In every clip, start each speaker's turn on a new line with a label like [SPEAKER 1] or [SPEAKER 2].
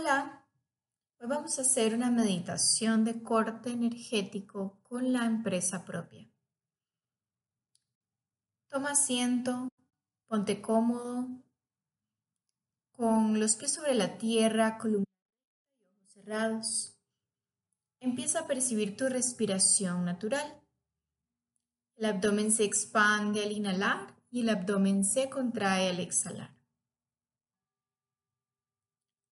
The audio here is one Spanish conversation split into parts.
[SPEAKER 1] Hola, hoy vamos a hacer una meditación de corte energético con la empresa propia. Toma asiento, ponte cómodo, con los pies sobre la tierra, columna y ojos cerrados. Empieza a percibir tu respiración natural. El abdomen se expande al inhalar y el abdomen se contrae al exhalar.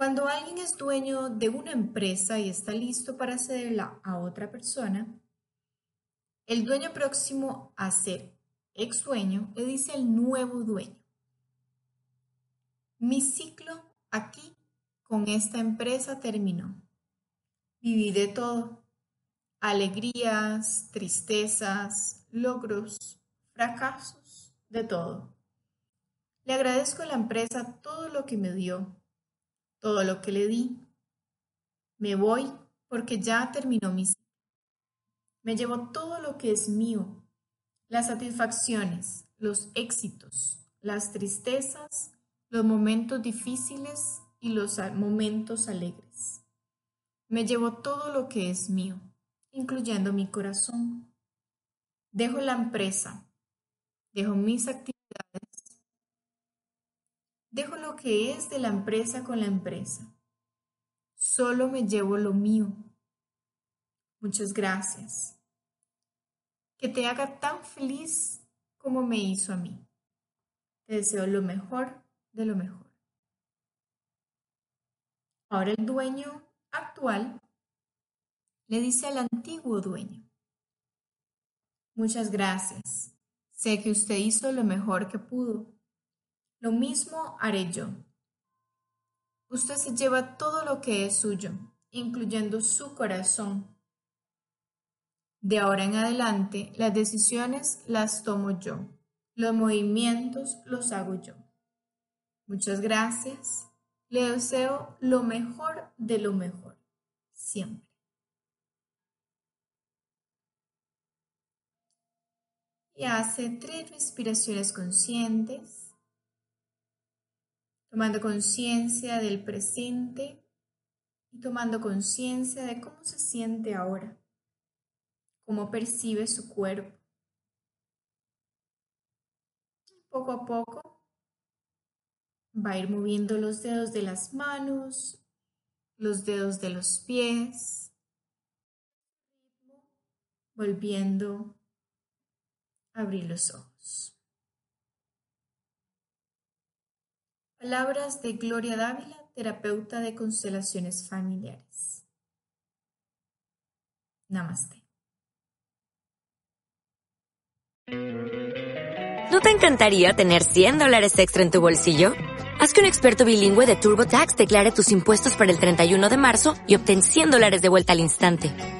[SPEAKER 1] Cuando alguien es dueño de una empresa y está listo para cederla a otra persona, el dueño próximo a ser ex dueño le dice al nuevo dueño, mi ciclo aquí con esta empresa terminó. Viví de todo, alegrías, tristezas, logros, fracasos, de todo. Le agradezco a la empresa todo lo que me dio todo lo que le di. Me voy porque ya terminó mi ciclo. Me llevo todo lo que es mío, las satisfacciones, los éxitos, las tristezas, los momentos difíciles y los momentos alegres. Me llevo todo lo que es mío, incluyendo mi corazón. Dejo la empresa, dejo mis actividades Dejo lo que es de la empresa con la empresa. Solo me llevo lo mío. Muchas gracias. Que te haga tan feliz como me hizo a mí. Te deseo lo mejor de lo mejor. Ahora el dueño actual le dice al antiguo dueño, muchas gracias. Sé que usted hizo lo mejor que pudo lo mismo haré yo. Usted se lleva todo lo que es suyo, incluyendo su corazón. De ahora en adelante, las decisiones las tomo yo. Los movimientos los hago yo. Muchas gracias. Le deseo lo mejor de lo mejor. Siempre. Y hace tres respiraciones conscientes tomando conciencia del presente y tomando conciencia de cómo se siente ahora, cómo percibe su cuerpo. Poco a poco va a ir moviendo los dedos de las manos, los dedos de los pies, volviendo a abrir los ojos. Palabras de Gloria Dávila, terapeuta de constelaciones familiares. Namaste.
[SPEAKER 2] ¿No te encantaría tener 100 dólares extra en tu bolsillo? Haz que un experto bilingüe de TurboTax declare tus impuestos para el 31 de marzo y obtén 100 dólares de vuelta al instante.